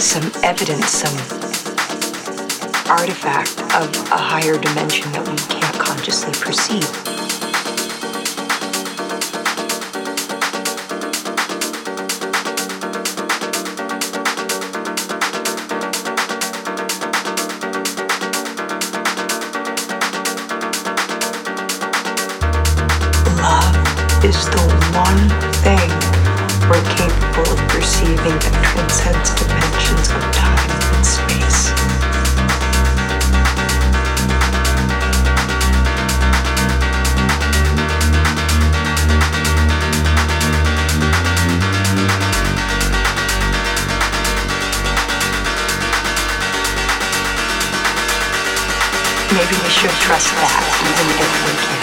some evidence, some artifact of a higher dimension that we can't consciously perceive. is the one thing we're capable of perceiving that transcends should trust that even if we can't